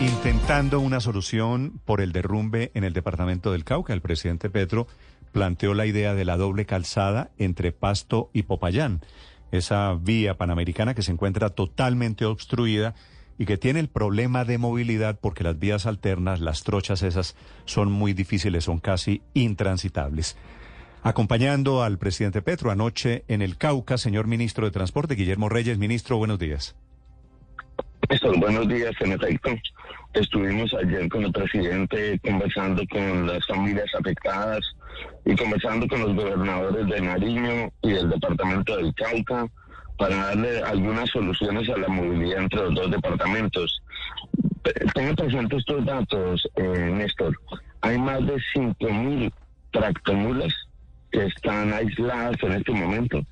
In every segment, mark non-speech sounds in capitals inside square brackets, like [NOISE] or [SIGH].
Intentando una solución por el derrumbe en el departamento del Cauca, el presidente Petro planteó la idea de la doble calzada entre Pasto y Popayán, esa vía panamericana que se encuentra totalmente obstruida y que tiene el problema de movilidad porque las vías alternas, las trochas esas, son muy difíciles, son casi intransitables. Acompañando al presidente Petro anoche en el Cauca, señor ministro de Transporte, Guillermo Reyes. Ministro, buenos días. Néstor, buenos días. En efecto, estuvimos ayer con el presidente conversando con las familias afectadas y conversando con los gobernadores de Nariño y del departamento del Cauca para darle algunas soluciones a la movilidad entre los dos departamentos. Tengo presente estos datos, eh, Néstor. Hay más de 5.000 tractomulas que están aisladas en este momento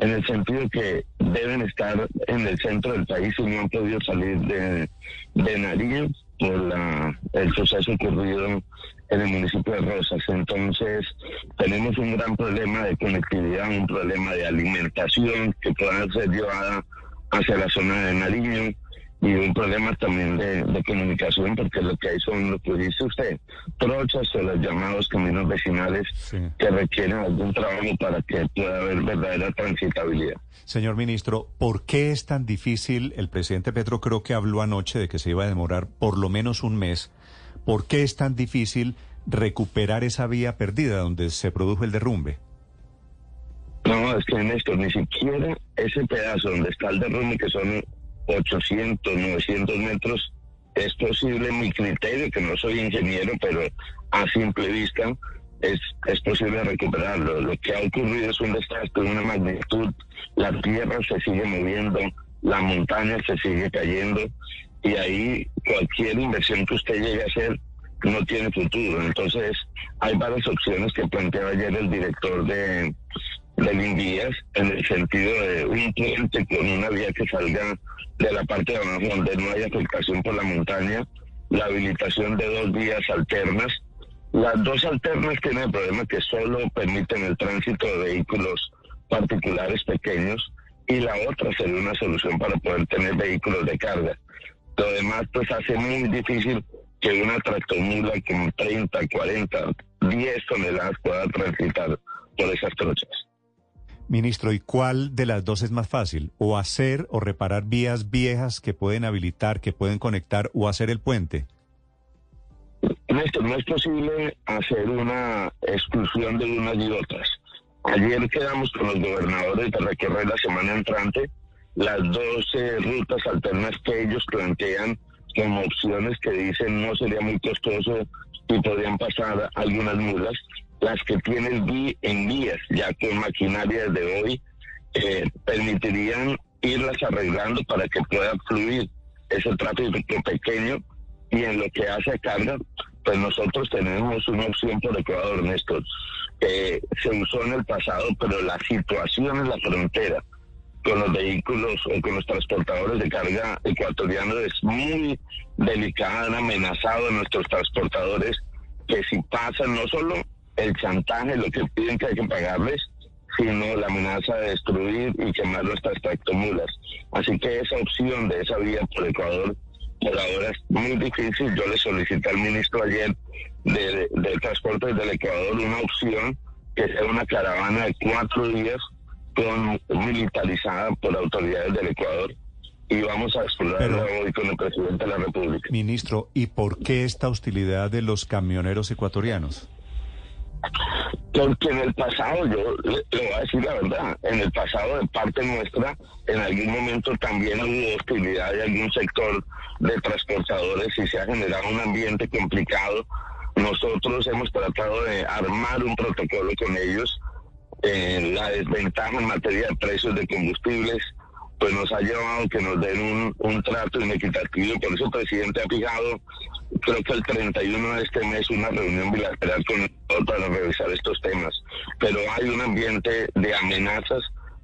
en el sentido que deben estar en el centro del país y no han podido salir de, de Nariño por la, el suceso ocurrido en el municipio de Rosas. Entonces, tenemos un gran problema de conectividad, un problema de alimentación que pueda ser llevada hacia la zona de Nariño y un problema también de, comunicación, porque lo que hay son, lo que dice usted, trochas o los llamados caminos vecinales que requieren algún trabajo para que pueda haber verdadera transitabilidad. Señor ministro, ¿por qué es tan difícil? El presidente Petro creo que habló anoche de que se iba a demorar por lo menos un mes. ¿Por qué es tan difícil recuperar esa vía perdida donde se produjo el derrumbe? No, es que Néstor, ni siquiera ese pedazo donde está el derrumbe, que son 800, 900 metros, es posible, mi criterio, que no soy ingeniero, pero a simple vista es, es posible recuperarlo. Lo que ha ocurrido es un desastre de una magnitud, la tierra se sigue moviendo, la montaña se sigue cayendo y ahí cualquier inversión que usted llegue a hacer no tiene futuro. Entonces, hay varias opciones que planteaba ayer el director de, del Invías en el sentido de un puente con una vía que salga de la parte de abajo donde no hay afectación por la montaña, la habilitación de dos vías alternas. Las dos alternas tienen el problema que solo permiten el tránsito de vehículos particulares pequeños y la otra sería una solución para poder tener vehículos de carga. Lo demás pues hace muy difícil que una tractomula con 30, 40, 10 toneladas pueda transitar por esas trochas. Ministro, ¿y cuál de las dos es más fácil? ¿O hacer o reparar vías viejas que pueden habilitar, que pueden conectar, o hacer el puente? Néstor, no es posible hacer una exclusión de unas y otras. Ayer quedamos con los gobernadores de recorrer la semana entrante las 12 rutas alternas que ellos plantean como opciones que dicen no sería muy costoso y podrían pasar algunas mulas las que tienen en vías, ya con maquinaria de hoy, eh, permitirían irlas arreglando para que pueda fluir ese tráfico pequeño y en lo que hace carga, pues nosotros tenemos una opción por Ecuador, Néstor. Eh, se usó en el pasado, pero la situación en la frontera con los vehículos o con los transportadores de carga ecuatorianos es muy delicada, amenazado a nuestros transportadores que si pasan no solo el chantaje, lo que piden que hay que pagarles, sino la amenaza de destruir y quemar nuestras tractomulas. Así que esa opción de esa vía por Ecuador por ahora es muy difícil. Yo le solicité al ministro ayer de, del transporte del Ecuador una opción que sea una caravana de cuatro días con militarizada por autoridades del Ecuador y vamos a explorarlo hoy con el presidente de la República. Ministro, ¿y por qué esta hostilidad de los camioneros ecuatorianos? Porque en el pasado, yo le, voy a decir la verdad, en el pasado de parte nuestra, en algún momento también hubo hostilidad de algún sector de transportadores y se ha generado un ambiente complicado. Nosotros hemos tratado de armar un protocolo con ellos. en la desventaja en materia de precios de combustibles, pues nos ha llevado que nos den un, un trato inequitativo. Por eso el presidente ha fijado creo que el 31 de este mes una reunión bilateral con nosotros para revisar estos temas. Pero hay un ambiente de amenazas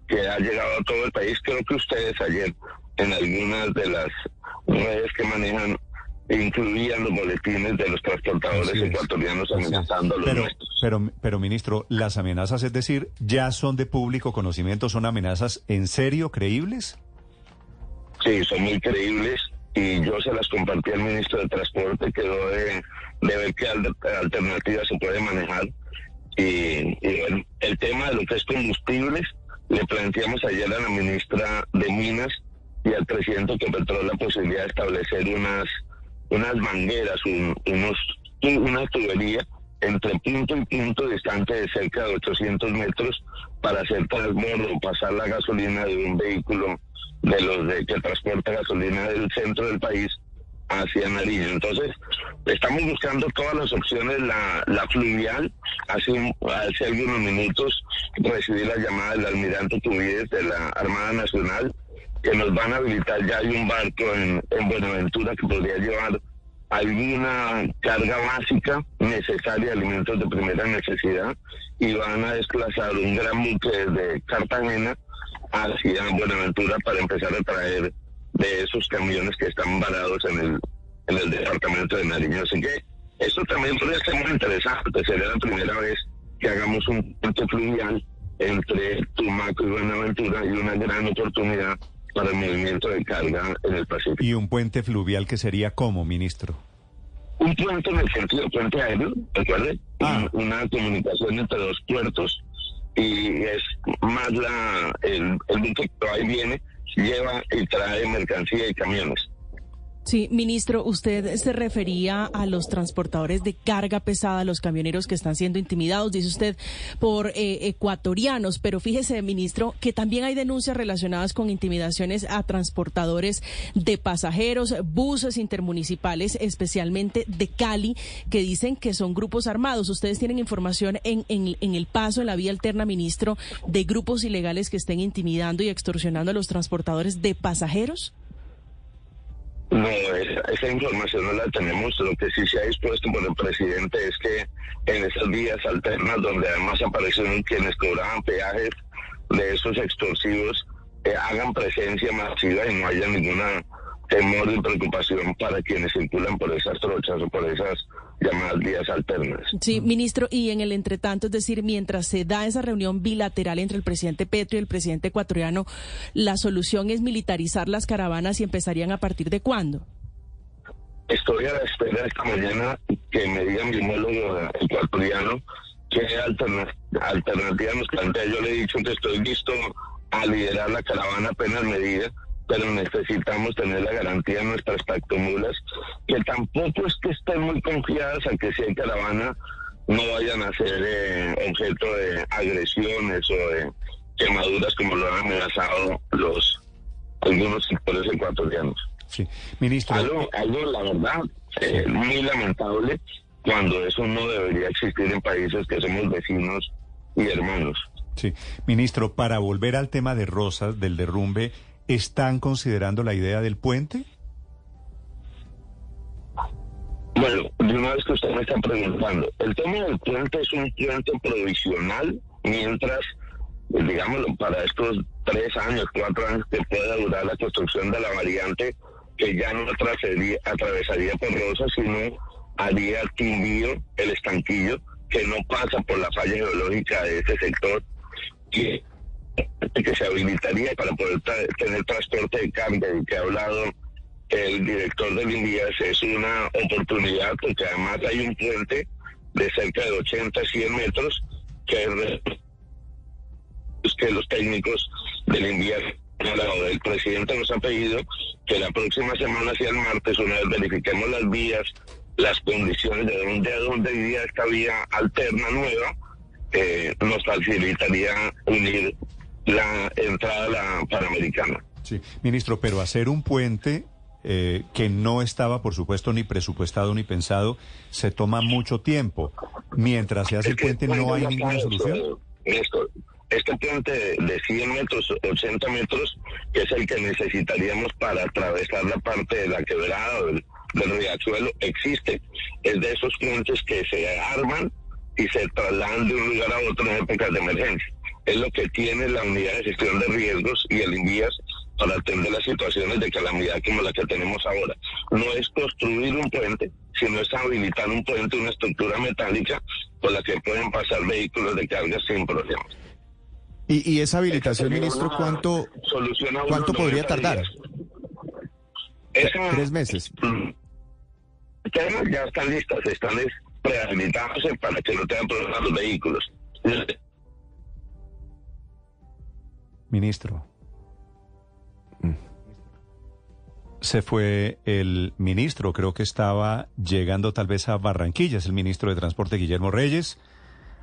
que ha llegado a todo el país. Creo que ustedes ayer en algunas de las redes que manejan incluían los boletines de los transportadores ecuatorianos amenazando a los pero, Pero, pero, ministro, las amenazas, es decir, ya son de público conocimiento, son amenazas en serio, creíbles? Sí, son muy creíbles y yo se las compartí al ministro de Transporte, quedó de, de ver qué alternativa se puede manejar. Y, el, tema de lo que es combustibles, le planteamos ayer a la ministra de Minas y al presidente que Petrol la posibilidad de establecer unas, unas mangueras, unos, una tubería entre punto y punto distante de cerca de 800 metros para hacer transbordo o pasar la gasolina de un vehículo de los de que transporta gasolina del centro del país hacia Nariño. Entonces, estamos buscando todas las opciones, la, la fluvial, hace, hace algunos minutos recibí la llamada del almirante Tubides de la Armada Nacional, que nos van a habilitar, ya hay un barco en, en Buenaventura que podría llevar alguna carga básica necesaria, alimentos de primera necesidad, y van a desplazar un gran buque desde Cartagena hacia Buenaventura para empezar a traer de esos camiones que están varados en el, en el departamento de Nariño. Así que eso también podría ser muy interesante. Sería la primera vez que hagamos un puente fluvial entre Tumaco y Buenaventura y una gran oportunidad para el movimiento de carga en el Pacífico. ¿Y un puente fluvial que sería cómo, ministro? Un puente en el sentido puente aéreo, ¿recuerde? Ah. Una comunicación entre dos puertos y es más la el, el buque que ahí viene, lleva y trae mercancía y camiones. Sí, ministro, usted se refería a los transportadores de carga pesada, los camioneros que están siendo intimidados, dice usted, por eh, ecuatorianos, pero fíjese, ministro, que también hay denuncias relacionadas con intimidaciones a transportadores de pasajeros, buses intermunicipales, especialmente de Cali, que dicen que son grupos armados. ¿Ustedes tienen información en, en, en el paso, en la vía alterna, ministro, de grupos ilegales que estén intimidando y extorsionando a los transportadores de pasajeros? No, esa, información no la tenemos. Lo que sí se ha dispuesto por el presidente es que en esas vías alternas, donde además aparecen quienes cobraban peajes de esos extorsivos, eh, hagan presencia masiva y no haya ninguna temor y preocupación para quienes circulan por esas trochas o por esas llamadas vías alternas. Sí, ministro, y en el entretanto, es decir, mientras se da esa reunión bilateral entre el presidente Petro y el presidente ecuatoriano, ¿la solución es militarizar las caravanas y empezarían a partir de cuándo? Estoy a la espera esta mañana que me diga mi homólogo ecuatoriano qué alternativa nos plantea. Yo le he dicho que estoy listo a liderar la caravana apenas me diga pero necesitamos tener la garantía de nuestras tractomulas, que tampoco es que estén muy confiadas a que si hay caravana no vayan a ser eh, objeto de agresiones o de quemaduras como lo han amenazado los algunos sectores ecuatorianos. Sí, ministro. Algo, algo la verdad, eh, muy lamentable cuando eso no debería existir en países que somos vecinos y hermanos. Sí, ministro, para volver al tema de Rosas, del derrumbe, ¿Están considerando la idea del puente? Bueno, de una vez que usted me está preguntando, el tema del puente es un puente provisional mientras, digámoslo, para estos tres años, cuatro años que pueda durar la construcción de la variante, que ya no atravesaría, atravesaría por Rosa, sino haría Timbío, el estanquillo, que no pasa por la falla geológica de ese sector, que que se habilitaría para poder tener transporte de y que ha hablado el director del INVIAS es una oportunidad porque además hay un puente de cerca de 80, 100 metros que, los técnicos del INVIAS el presidente nos ha pedido que la próxima semana, hacia el martes, una vez verifiquemos las vías, las condiciones de dónde a dónde iría esta vía alterna nueva, eh, nos facilitaría unir la entrada a la Panamericana. Sí, ministro, pero hacer un puente eh, que no estaba, por supuesto, ni presupuestado ni pensado, se toma mucho tiempo. Mientras se hace el puente, no hay ninguna solución. Esto, este puente de 100 metros, 80 metros, que es el que necesitaríamos para atravesar la parte de la quebrada del, del riachuelo, existe. Es de esos puentes que se arman y se trasladan de un lugar a otro en épocas de emergencia es lo que tiene la unidad de gestión de riesgos y el INVIAS para atender las situaciones de calamidad como la que tenemos ahora. No es construir un puente, sino es habilitar un puente, una estructura metálica por la que pueden pasar vehículos de carga sin problemas. ¿Y, esa habilitación, ministro, cuánto, cuánto podría tardar? tres meses. ya están listas, están prehabilitándose para que no tengan problemas los vehículos. Ministro. Se fue el ministro, creo que estaba llegando tal vez a Barranquilla, es el ministro de Transporte Guillermo Reyes,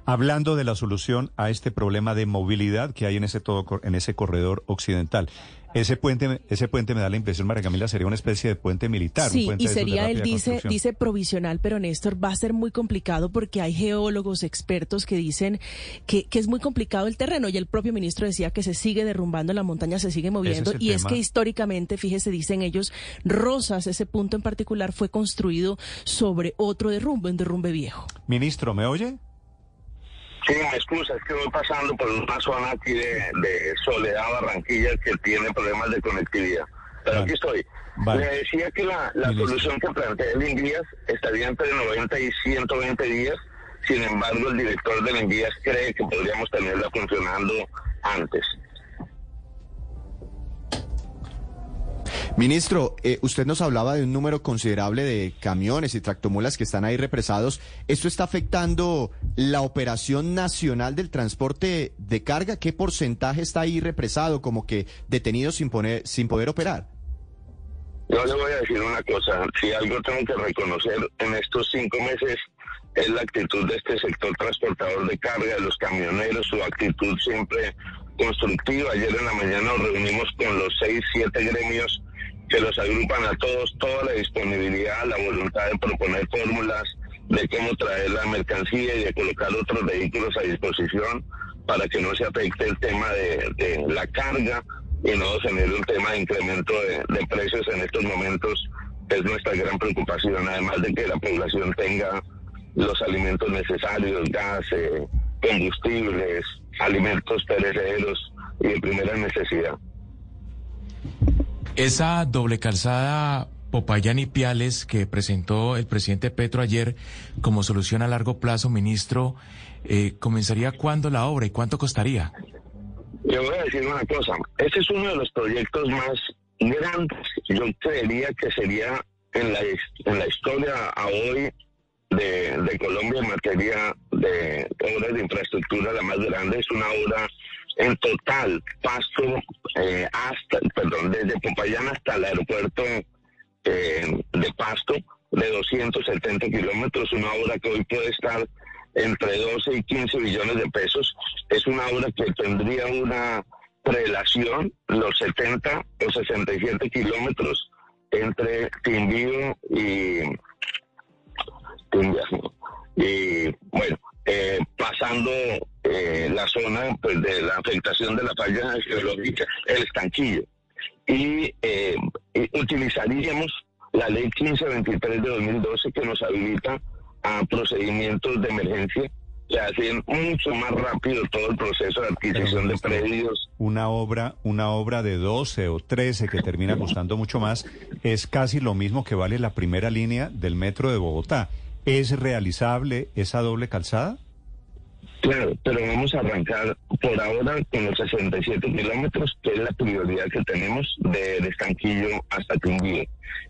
hablando de la solución a este problema de movilidad que hay en ese todo en ese corredor occidental. Ese puente, ese puente me da la impresión, María Camila, sería una especie de puente militar. Sí, y sería, él dice, dice provisional, pero Néstor, va a ser muy complicado porque hay geólogos, expertos que dicen que, que es muy complicado el terreno y el propio ministro decía que se sigue derrumbando, la montaña se sigue moviendo y es que históricamente, fíjese, dicen ellos, Rosas, ese punto en particular, fue construido sobre otro derrumbe, un derrumbe viejo. Ministro, ¿me oye? Sí, me excusa, es que voy pasando por una zona aquí de, Soledad, Barranquilla, que tiene problemas de conectividad. Pero aquí estoy. Le decía que la, solución que plantea el Invías estaría entre 90 y 120 días. Sin embargo, el director del Invías cree que podríamos tenerla funcionando antes. Ministro, eh, usted nos hablaba de un número considerable de camiones y tractomulas que están ahí represados. ¿Esto está afectando la operación nacional del transporte de carga? ¿Qué porcentaje está ahí represado, como que detenido sin, poner, sin poder operar? Yo le voy a decir una cosa. Si algo tengo que reconocer en estos cinco meses es la actitud de este sector transportador de carga, de los camioneros, su actitud siempre constructiva. Ayer en la mañana nos reunimos con los seis, siete gremios que los agrupan a todos, toda la disponibilidad, la voluntad de proponer fórmulas de cómo traer la mercancía y de colocar otros vehículos a disposición para que no se afecte el tema de, la carga y no genere un tema de incremento de, precios en estos momentos, es nuestra gran preocupación, además de que la población tenga los alimentos necesarios, gas, eh, combustibles, alimentos perecederos y de primera necesidad. Esa doble calzada Popayán y Piales que presentó el presidente Petro ayer como solución a largo plazo, ministro, eh, ¿comenzaría cuándo la obra y cuánto costaría? Le voy a decir una cosa, este es uno de los proyectos más grandes, yo creería que sería en la, en la historia a hoy de, de Colombia en materia de obras de infraestructura, la más grande, es una obra en total, Pasto eh, hasta, perdón, desde Popayán hasta el aeropuerto eh, de Pasto, de 270 kilómetros, una obra que hoy puede estar entre 12 y 15 billones de pesos. Es una obra que tendría una prelación, los 70 o 67 kilómetros entre Timbío y, y bueno, eh, pasando eh, la zona pues, de la afectación de la falla geológica, el estanquillo. Y, eh, utilizaríamos la ley 1523 de 2012 que nos habilita a procedimientos de emergencia que hacen mucho más rápido todo el proceso de adquisición de predios. Una obra, una obra de 12 o 13 que termina costando mucho más es casi lo mismo que vale la primera línea del metro de Bogotá. ¿Es realizable esa doble calzada? Claro, pero vamos a arrancar por ahora con los 67 kilómetros, que es la prioridad que tenemos de, Estanquillo hasta Quindío.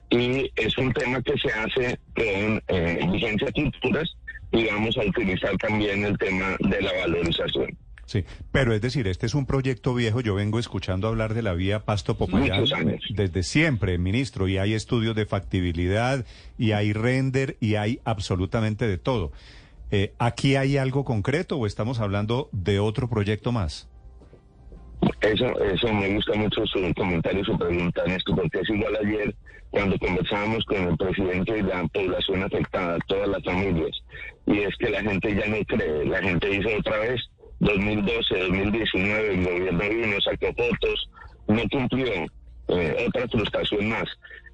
Y es un tema que se hace con eh, vigencia culturas y vamos a utilizar también el tema de la valorización. Sí, pero es decir, este es un proyecto viejo. Yo vengo escuchando hablar de la vía Pasto Popayán desde siempre, ministro, y hay estudios de factibilidad, y hay render, y hay absolutamente de todo. Eh, ¿Aquí hay algo concreto o estamos hablando de otro proyecto más? Eso, eso me gusta mucho su comentario, su pregunta, esto, porque es igual ayer cuando conversábamos con el presidente y la población afectada, todas las familias, y es que la gente ya no cree, la gente dice otra vez, 2012, 2019, el gobierno vino, sacó fotos, no cumplió, eh, otra frustración más.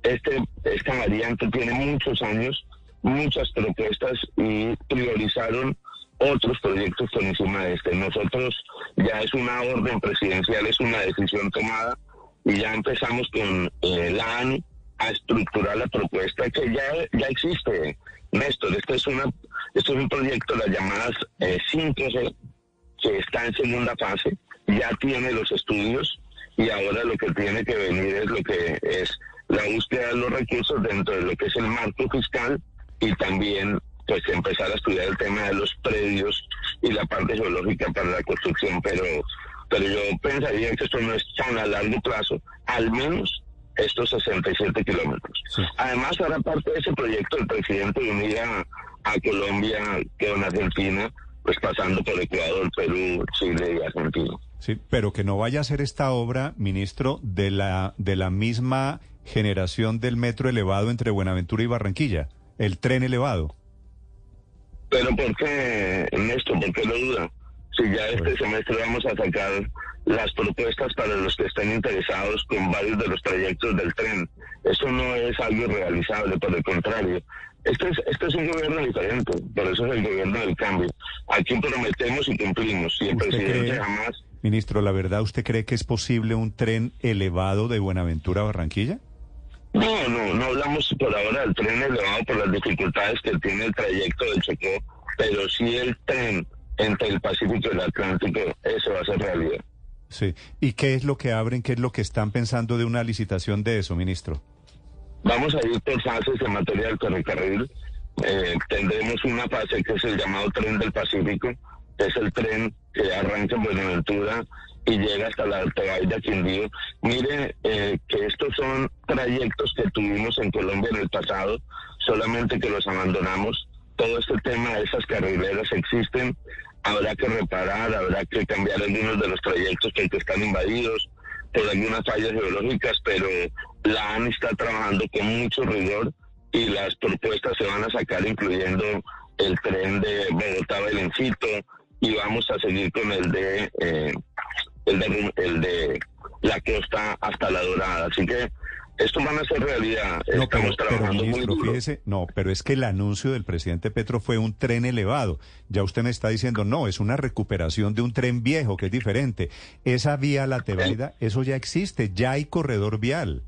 Este, esta variante tiene muchos años, muchas propuestas y priorizaron otros proyectos por encima de este. Nosotros ya es una orden presidencial, es una decisión tomada y ya empezamos con eh, la ANI a estructurar la propuesta que ya, ya existe. Néstor, este es, una, este es un proyecto, las llamadas eh, 5G, que está en segunda fase, ya tiene los estudios y ahora lo que tiene que venir es lo que es la búsqueda de los recursos dentro de lo que es el marco fiscal y también pues empezar a estudiar el tema de los predios y la parte geológica para la construcción, pero pero yo pensaría que esto no es tan a largo plazo, al menos estos 67 kilómetros. Además, hará parte de ese proyecto el presidente de unir a, Colombia con Argentina, pues pasando por Ecuador, Perú, Chile y Argentina. Sí, pero que no vaya a ser esta obra, ministro, de la, de la misma generación del metro elevado entre Buenaventura y Barranquilla, el tren elevado. Pero ¿por qué, Néstor? ¿Por qué lo duda? Si ya este semestre vamos a sacar las propuestas para los que estén interesados con varios de los trayectos del tren. Eso no es algo irrealizable, por el contrario. Este es, este es un gobierno diferente, por eso es el gobierno del cambio. Aquí prometemos y cumplimos, y el presidente jamás... Ministro, ¿la verdad usted cree que es posible un tren elevado de Buenaventura a Barranquilla? No, no, no hablamos por ahora del tren elevado por las dificultades que tiene el trayecto del Chocó, pero sí el tren entre el Pacífico y el Atlántico, eso va a ser realidad. Sí. ¿Y qué es lo que abren, qué es lo que están pensando de una licitación de eso, ministro? Vamos a ir por fases en materia del ferrocarril. Eh, tendremos una fase que es el llamado tren del Pacífico, que es el tren que arranca en Buenaventura y llega hasta la Alta de Quindío. Mire eh, que estos son trayectos que tuvimos en Colombia en el pasado, solamente que los abandonamos. Todo este tema de esas carrileras existen habrá que reparar, habrá que cambiar algunos de los trayectos que están invadidos por algunas fallas geológicas, pero la ANI está trabajando con mucho rigor y las propuestas se van a sacar incluyendo el tren de Bogotá-Belencito y vamos a seguir con el de, eh, el de el de la costa hasta la Dorada. Así que esto van a ser realidad. No, Estamos trabajando muy duro. no, pero es que el anuncio del presidente Petro fue un tren elevado. Ya usted me está diciendo, no, es una recuperación de un tren viejo, que es diferente. Esa vía la Tebaida, eso ya existe, ya hay corredor vial.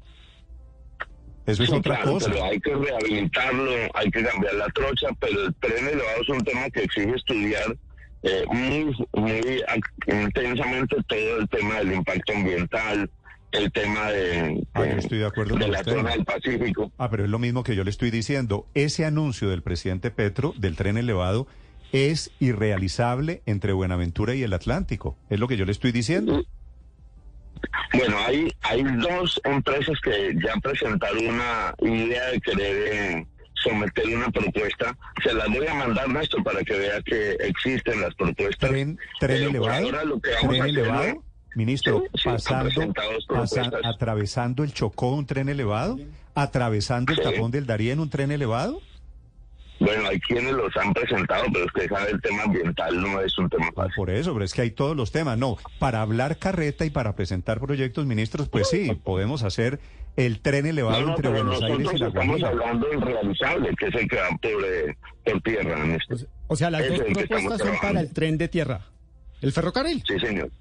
Eso es otra cosa. Pero hay que rehabilitarlo, hay que cambiar la trocha, pero el tren elevado es un tema que exige estudiar eh, muy, muy intensamente todo el tema del impacto ambiental, el tema de, ah, estoy de, acuerdo de la zona del Pacífico. Ah, pero es lo mismo que yo le estoy diciendo. Ese anuncio del presidente Petro del tren elevado es irrealizable entre Buenaventura y el Atlántico. Es lo que yo le estoy diciendo. Bueno, hay, hay dos empresas que ya presentaron una idea de querer eh, someter una propuesta. Se las voy a mandar, Néstor, para que vea que existen las propuestas. ¿Tren, tren elevado? ¿Tren elevado? Ministro, pasando, atravesando el Chocó un tren elevado, atravesando el tapón del Darién un tren elevado. Bueno, hay quienes los han presentado, pero usted sabe, el tema ambiental no es un tema fácil. Por eso, pero es que hay todos los temas. No, para hablar carreta y para presentar proyectos, ministros, pues sí, podemos hacer el tren elevado entre Buenos Aires y La Guajira. Estamos hablando del realizable, que es el que va por, eh, por tierra. O sea, las dos propuestas son para el tren de tierra. ¿El ferrocarril? Sí, señor.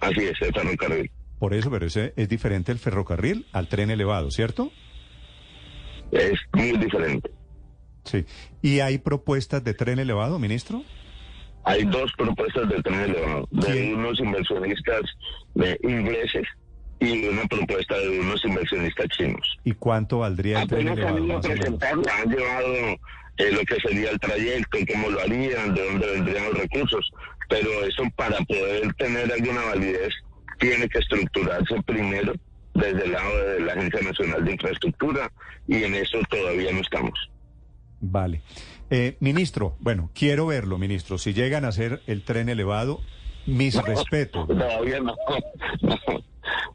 Así es, el ferrocarril. Por eso, pero ese es diferente el ferrocarril al tren elevado, ¿cierto? Es muy diferente. Sí. ¿Y hay propuestas de tren elevado, ministro? Hay dos propuestas de tren elevado, de unos inversionistas de ingleses y una propuesta de unos inversionistas chinos. ¿Y cuánto valdría el tren elevado? han llevado eh, lo que sería el trayecto, cómo lo harían, de dónde vendrían los recursos pero eso para poder tener alguna validez tiene que estructurarse primero desde el lado de la Agencia Nacional de Infraestructura y en eso todavía no estamos. Vale. Eh, ministro, bueno, quiero verlo, ministro. Si llegan a hacer el tren elevado, mis respetos. Todavía [LAUGHS] no, no.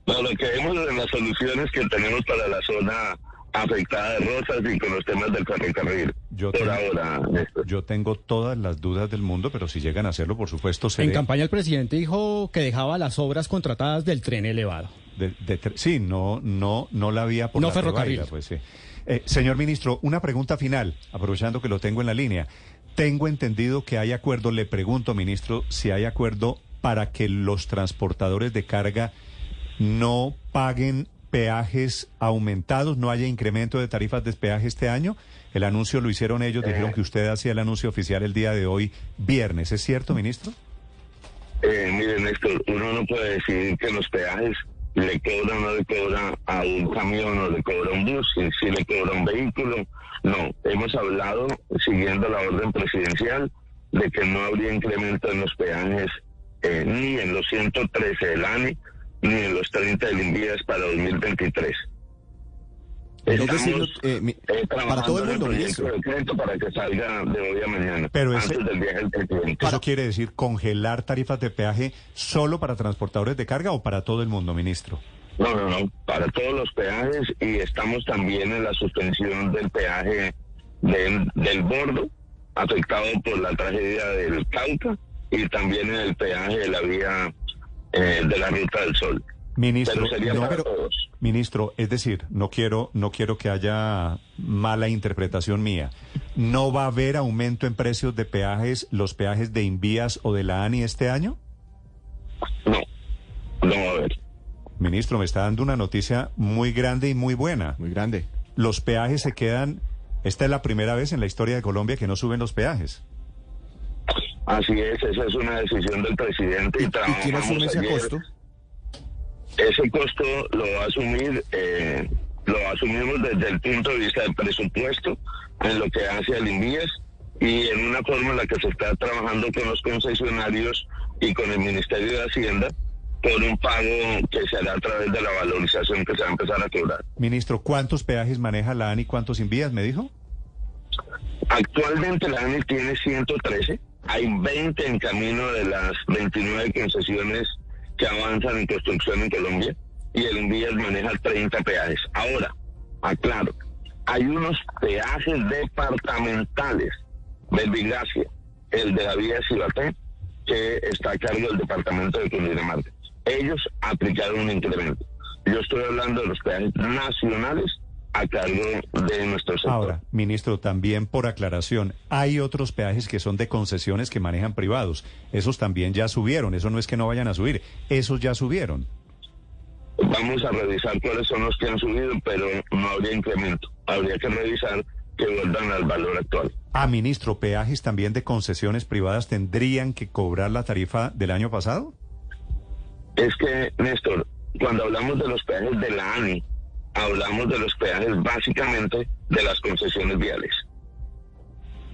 no. lo que vemos en las soluciones que tenemos para la zona afectada de Rosas y con los temas del ferrocarril. Yo por tengo, ahora, yo tengo todas las dudas del mundo, pero si llegan a hacerlo, por supuesto, En campaña el presidente dijo que dejaba las obras contratadas del tren elevado. sí, no, no, no la había por no ferrocarril. pues sí. Eh, señor ministro, una pregunta final, aprovechando que lo tengo en la línea. Tengo entendido que hay acuerdo, le pregunto, ministro, si hay acuerdo para que los transportadores de carga no paguen peajes aumentados, no haya incremento de tarifas de peaje este año. El anuncio lo hicieron ellos, dijeron que usted hacía el anuncio oficial el día de hoy, viernes. ¿Es cierto, ministro? Eh, mire, Néstor, uno no puede decir que los peajes le cobra o no le cobra a un camión o le cobra un bus, si, si le cobra un vehículo. No, hemos hablado, siguiendo la orden presidencial, de que no habría incremento en los peajes eh, ni en los 113 del ANI, ni en los 30 del Invías para 2023. Estamos, eh, eh, para todo el mundo, para que salga de hoy a mañana. Pero ese, del viaje del presidente. ¿Eso quiere decir congelar tarifas de peaje solo para transportadores de carga o para todo el mundo, ministro? No, no, no, para todos los peajes y estamos también en la suspensión del peaje del, del bordo, afectado por la tragedia del Cauca, y también en el peaje de la vía eh, de la Ruta del Sol. Ministro, ministro, es decir, no quiero, no quiero que haya mala interpretación mía. ¿No va a haber aumento en precios de peajes, los peajes de Invías o de la ANI este año? No, no va a haber. Ministro, me está dando una noticia muy grande y muy buena. Muy grande. Los peajes se quedan. Esta es la primera vez en la historia de Colombia que no suben los peajes. Así es, esa es una decisión del presidente. ¿Y, ¿y quién asume ese costo? Ese costo lo va a asumir, eh, lo asumimos desde el punto de vista del presupuesto, en lo que hace al INVIES y en una forma en la que se está trabajando con los concesionarios y con el Ministerio de Hacienda por un pago que se hará a través de la valorización que se va a empezar a cobrar. Ministro, ¿cuántos peajes maneja la ANI? ¿Cuántos envías, me dijo? Actualmente la ANI tiene 113. Hay 20 en camino de las 29 concesiones que avanzan en construcción en Colombia y el Envías maneja 30 peajes. Ahora, aclaro, hay unos peajes departamentales del Vigacia, el de la vía Cibaté, que está a cargo del departamento de Cundinamarca. Ellos aplicaron un incremento. Yo estoy hablando de los peajes nacionales a cargo de nuestro sector. Ahora, ministro, también por aclaración, hay otros peajes que son de concesiones que manejan privados. Esos también ya subieron, eso no es que no vayan a subir, esos ya subieron. Vamos a revisar cuáles son los que han subido, pero no habría incremento. Habría que revisar que vuelvan al valor actual. Ah, ministro, ¿peajes también de concesiones privadas tendrían que cobrar la tarifa del año pasado? Es que, Néstor, cuando hablamos de los peajes de la ANI, hablamos de los peajes básicamente de las concesiones viales.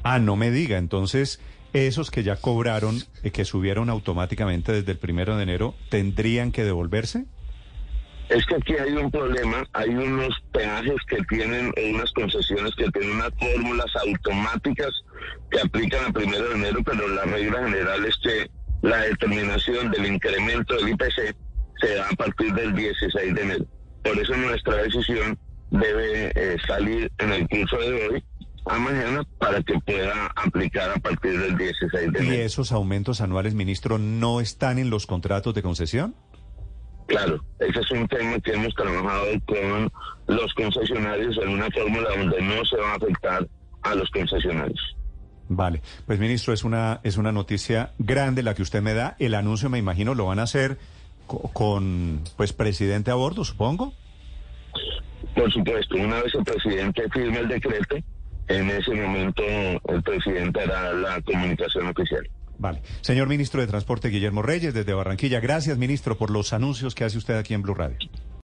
Ah, no me diga, entonces esos que ya cobraron, y eh, que subieron automáticamente desde el primero de enero, ¿tendrían que devolverse? Es que aquí hay un problema, hay unos peajes que tienen, unas concesiones que tienen unas fórmulas automáticas que aplican a primero de enero, pero la regla general es que la determinación del incremento del IPC se da a partir del 16 de enero. Por eso nuestra decisión debe eh, salir en el curso de hoy a mañana para que pueda aplicar a partir del 16 de enero. ¿Y esos aumentos anuales, ministro, no están en los contratos de concesión? Claro, ese es un tema que hemos trabajado con los concesionarios en una fórmula donde no se va a afectar a los concesionarios. Vale, pues ministro, es una, es una noticia grande la que usted me da. El anuncio, me imagino, lo van a hacer con pues presidente a bordo, supongo. Por supuesto, una vez el presidente firme el decreto, en ese momento el presidente hará la comunicación oficial. Vale. Señor ministro de Transporte Guillermo Reyes, desde Barranquilla, gracias ministro por los anuncios que hace usted aquí en Blue Radio.